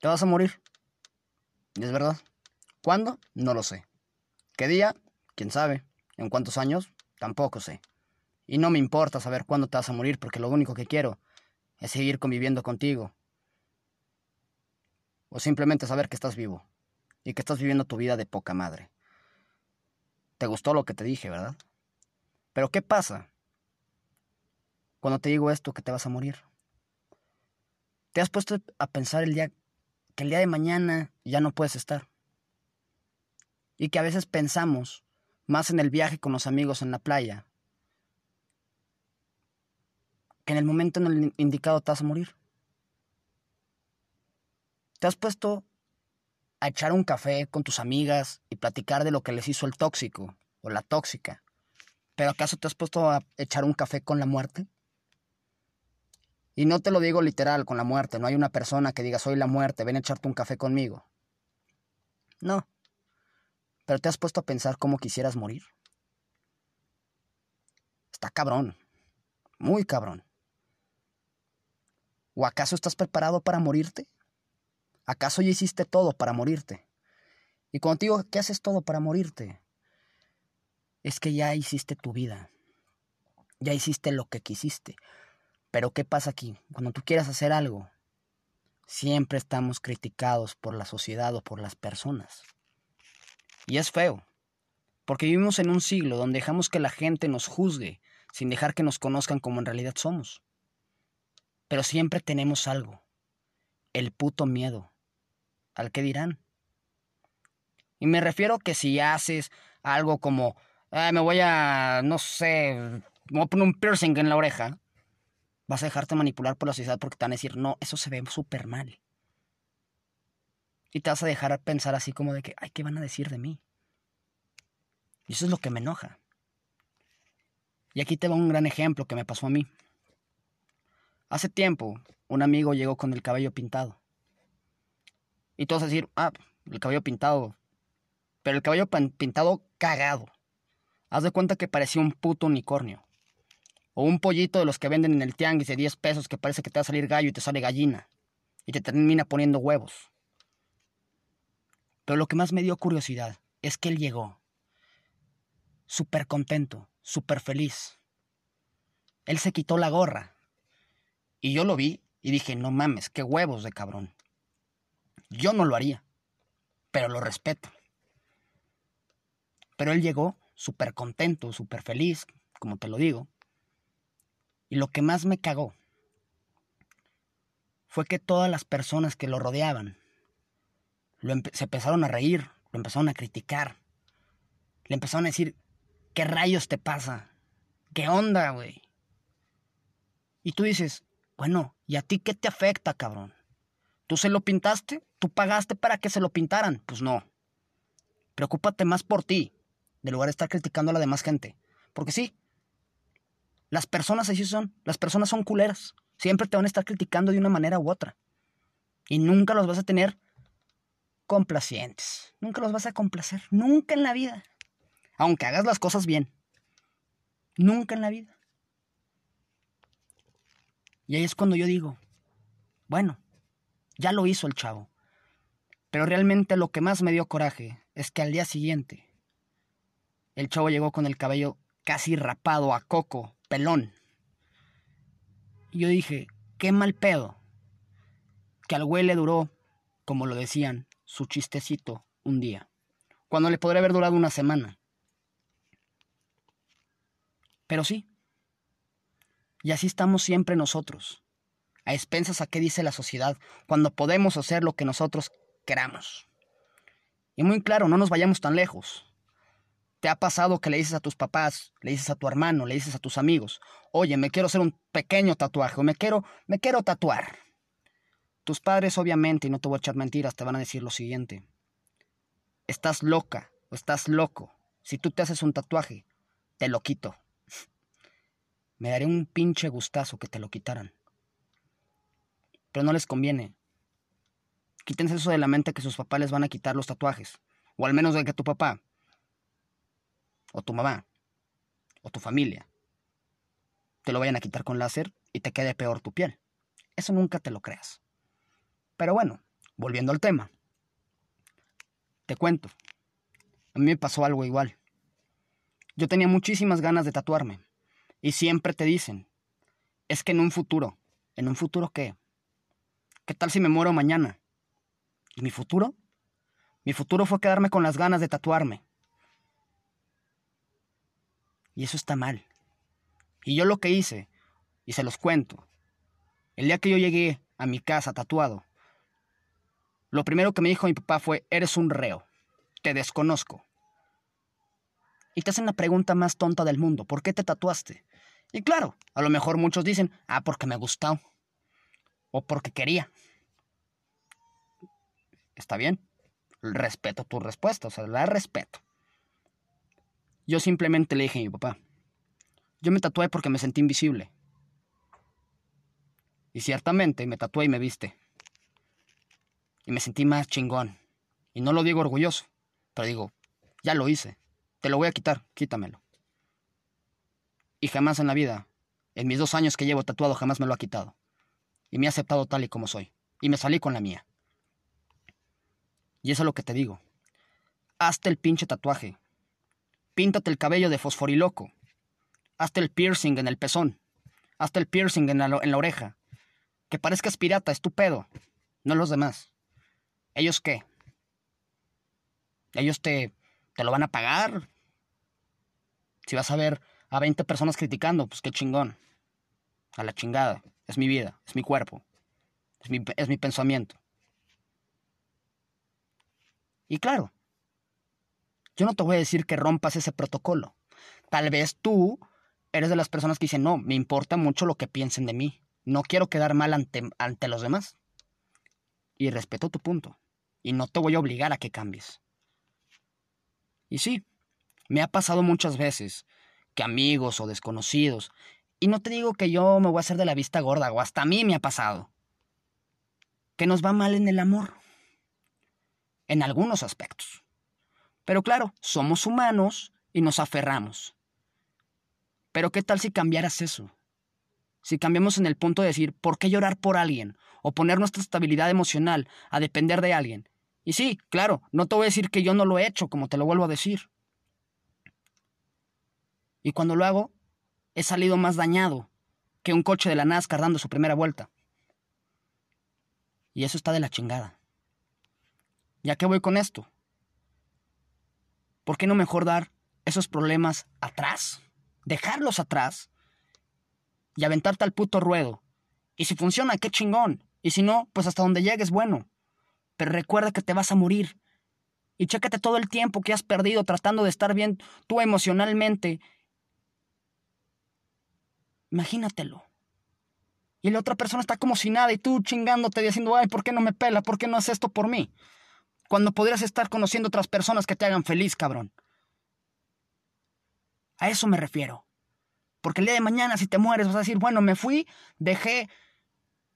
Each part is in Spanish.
Te vas a morir. ¿Y es verdad? ¿Cuándo? No lo sé. ¿Qué día? ¿Quién sabe? ¿En cuántos años? Tampoco sé. Y no me importa saber cuándo te vas a morir porque lo único que quiero es seguir conviviendo contigo. O simplemente saber que estás vivo y que estás viviendo tu vida de poca madre. Te gustó lo que te dije, ¿verdad? Pero ¿qué pasa cuando te digo esto que te vas a morir? ¿Te has puesto a pensar el día que el día de mañana ya no puedes estar? Y que a veces pensamos más en el viaje con los amigos en la playa que en el momento en el indicado te vas a morir. ¿Te has puesto a echar un café con tus amigas y platicar de lo que les hizo el tóxico o la tóxica? ¿Pero acaso te has puesto a echar un café con la muerte? Y no te lo digo literal con la muerte, no hay una persona que diga soy la muerte, ven a echarte un café conmigo. No. Pero te has puesto a pensar cómo quisieras morir. Está cabrón. Muy cabrón. ¿O acaso estás preparado para morirte? ¿Acaso ya hiciste todo para morirte? Y digo que haces todo para morirte, es que ya hiciste tu vida. Ya hiciste lo que quisiste. Pero ¿qué pasa aquí? Cuando tú quieras hacer algo, siempre estamos criticados por la sociedad o por las personas. Y es feo, porque vivimos en un siglo donde dejamos que la gente nos juzgue sin dejar que nos conozcan como en realidad somos. Pero siempre tenemos algo. El puto miedo. ¿Al qué dirán? Y me refiero que si haces algo como, me voy a, no sé, me voy a poner un piercing en la oreja, vas a dejarte manipular por la sociedad porque te van a decir, no, eso se ve súper mal. Y te vas a dejar pensar así como de que, ay, ¿qué van a decir de mí? Y eso es lo que me enoja. Y aquí te va un gran ejemplo que me pasó a mí. Hace tiempo, un amigo llegó con el cabello pintado. Y todos a decir, ah, el cabello pintado. Pero el cabello pintado cagado. Haz de cuenta que parecía un puto unicornio. O un pollito de los que venden en el tianguis de 10 pesos que parece que te va a salir gallo y te sale gallina. Y te termina poniendo huevos. Pero lo que más me dio curiosidad es que él llegó. Súper contento, súper feliz. Él se quitó la gorra y yo lo vi y dije, no mames, qué huevos de cabrón. Yo no lo haría, pero lo respeto. Pero él llegó súper contento, súper feliz, como te lo digo. Lo que más me cagó fue que todas las personas que lo rodeaban se empezaron a reír, lo empezaron a criticar. Le empezaron a decir, ¿qué rayos te pasa? ¿Qué onda, güey? Y tú dices, bueno, ¿y a ti qué te afecta, cabrón? ¿Tú se lo pintaste? ¿Tú pagaste para que se lo pintaran? Pues no. Preocúpate más por ti, de lugar de estar criticando a la demás gente. Porque sí, las personas así son. Las personas son culeras. Siempre te van a estar criticando de una manera u otra. Y nunca los vas a tener complacientes. Nunca los vas a complacer. Nunca en la vida. Aunque hagas las cosas bien. Nunca en la vida. Y ahí es cuando yo digo, bueno, ya lo hizo el chavo. Pero realmente lo que más me dio coraje es que al día siguiente el chavo llegó con el cabello casi rapado a coco, pelón. Y yo dije, qué mal pedo. Que al güey le duró, como lo decían, su chistecito un día. Cuando le podría haber durado una semana. Pero sí, y así estamos siempre nosotros, a expensas a qué dice la sociedad, cuando podemos hacer lo que nosotros queramos. Y muy claro, no nos vayamos tan lejos. ¿Te ha pasado que le dices a tus papás, le dices a tu hermano, le dices a tus amigos, oye, me quiero hacer un pequeño tatuaje o me quiero, me quiero tatuar? Tus padres, obviamente, y no te voy a echar mentiras, te van a decir lo siguiente. Estás loca o estás loco. Si tú te haces un tatuaje, te lo quito. Me daré un pinche gustazo que te lo quitaran. Pero no les conviene. Quítense eso de la mente que sus papás les van a quitar los tatuajes. O al menos de que tu papá, o tu mamá, o tu familia, te lo vayan a quitar con láser y te quede peor tu piel. Eso nunca te lo creas. Pero bueno, volviendo al tema. Te cuento. A mí me pasó algo igual. Yo tenía muchísimas ganas de tatuarme. Y siempre te dicen, es que en un futuro, ¿en un futuro qué? ¿Qué tal si me muero mañana? ¿Y mi futuro? Mi futuro fue quedarme con las ganas de tatuarme. Y eso está mal. Y yo lo que hice, y se los cuento, el día que yo llegué a mi casa tatuado, lo primero que me dijo mi papá fue, eres un reo, te desconozco. Y te hacen la pregunta más tonta del mundo, ¿por qué te tatuaste? Y claro, a lo mejor muchos dicen, ah, porque me gustó, o porque quería. Está bien, respeto tu respuesta, o sea, la respeto. Yo simplemente le dije a mi papá, yo me tatué porque me sentí invisible. Y ciertamente me tatué y me viste. Y me sentí más chingón. Y no lo digo orgulloso, pero digo, ya lo hice. Te lo voy a quitar, quítamelo. Y jamás en la vida, en mis dos años que llevo tatuado, jamás me lo ha quitado. Y me ha aceptado tal y como soy. Y me salí con la mía. Y eso es lo que te digo. Hazte el pinche tatuaje. Píntate el cabello de fosforiloco. Hazte el piercing en el pezón. Hazte el piercing en la, oreja. Que parezcas pirata, es tu pedo. No los demás. ¿Ellos qué? ¿Ellos te, te lo van a pagar? Si vas a ver a 20 personas criticando, pues qué chingón. A la chingada. Es mi vida, es mi cuerpo, es mi, es mi pensamiento. Y claro, yo no te voy a decir que rompas ese protocolo. Tal vez tú eres de las personas que dicen, no, me importa mucho lo que piensen de mí. No quiero quedar mal ante, ante los demás. Y respeto tu punto. Y no te voy a obligar a que cambies. Y sí, me ha pasado muchas veces que amigos o desconocidos, y no te digo que yo me voy a hacer de la vista gorda, o hasta a mí me ha pasado, que nos va mal en el amor en algunos aspectos. Pero claro, somos humanos y nos aferramos. Pero ¿qué tal si cambiaras eso? Si cambiamos en el punto de decir, ¿por qué llorar por alguien? O poner nuestra estabilidad emocional a depender de alguien. Y sí, claro, no te voy a decir que yo no lo he hecho, como te lo vuelvo a decir. Y cuando lo hago, he salido más dañado que un coche de la NASCAR dando su primera vuelta. Y eso está de la chingada. ¿Ya qué voy con esto? ¿Por qué no mejor dar esos problemas atrás? Dejarlos atrás y aventarte al puto ruedo. Y si funciona, qué chingón. Y si no, pues hasta donde llegues, bueno. Pero recuerda que te vas a morir. Y chécate todo el tiempo que has perdido tratando de estar bien tú emocionalmente. Imagínatelo. Y la otra persona está como si nada y tú chingándote diciendo, ay, ¿por qué no me pela? ¿Por qué no hace esto por mí? Cuando podrías estar conociendo otras personas que te hagan feliz, cabrón. A eso me refiero. Porque el día de mañana, si te mueres, vas a decir, bueno, me fui, dejé,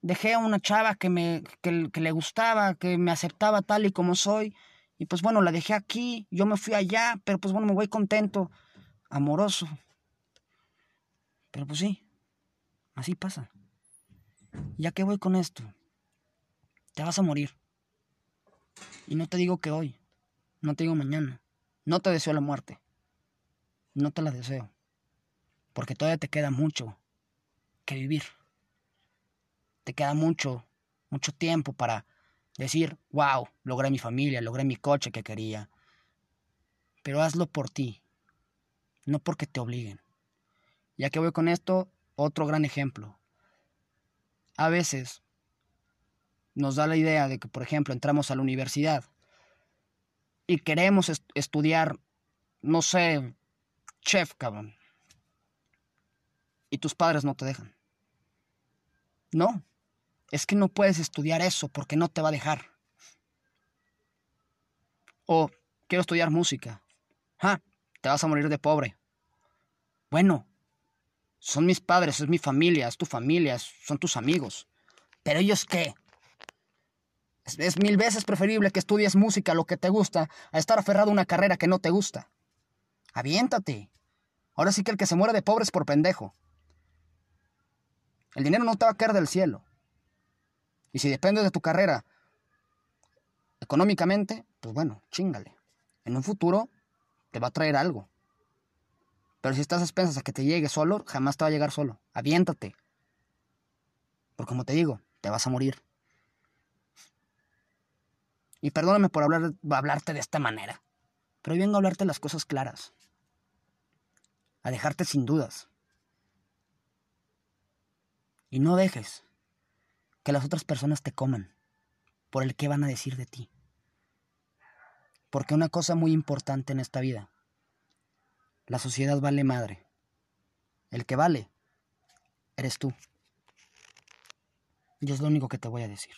dejé a una chava que, me, que, que le gustaba, que me aceptaba tal y como soy, y pues bueno, la dejé aquí, yo me fui allá, pero pues bueno, me voy contento, amoroso. Pero pues sí, así pasa. ¿Ya qué voy con esto? Te vas a morir. Y no te digo que hoy, no te digo mañana. No te deseo la muerte. No te la deseo. Porque todavía te queda mucho que vivir. Te queda mucho, mucho tiempo para decir, wow, logré mi familia, logré mi coche que quería. Pero hazlo por ti, no porque te obliguen. Ya que voy con esto, otro gran ejemplo. A veces nos da la idea de que, por ejemplo, entramos a la universidad y queremos estudiar, no sé, chef, cabrón. Y tus padres no te dejan. No, es que no puedes estudiar eso porque no te va a dejar. O quiero estudiar música. Ah, te vas a morir de pobre. Bueno, son mis padres, es mi familia, es tu familia, son tus amigos. Pero ellos qué? Es, mil veces preferible que estudies música, lo que te gusta, a estar aferrado a una carrera que no te gusta. Aviéntate. Ahora sí que el que se muere de pobre es por pendejo. El dinero no te va a caer del cielo. Y si depende de tu carrera económicamente, pues bueno, chingale. En un futuro te va a traer algo. Pero si estás expensas a que te llegue solo, jamás te va a llegar solo. Aviéntate. Porque como te digo, te vas a morir. Y perdóname por hablar, hablarte de esta manera. Pero vengo a hablarte las cosas claras. A dejarte sin dudas. Y no dejes que las otras personas te coman por el que van a decir de ti. Porque una cosa muy importante en esta vida, la sociedad vale madre. El que vale, eres tú. Y es lo único que te voy a decir.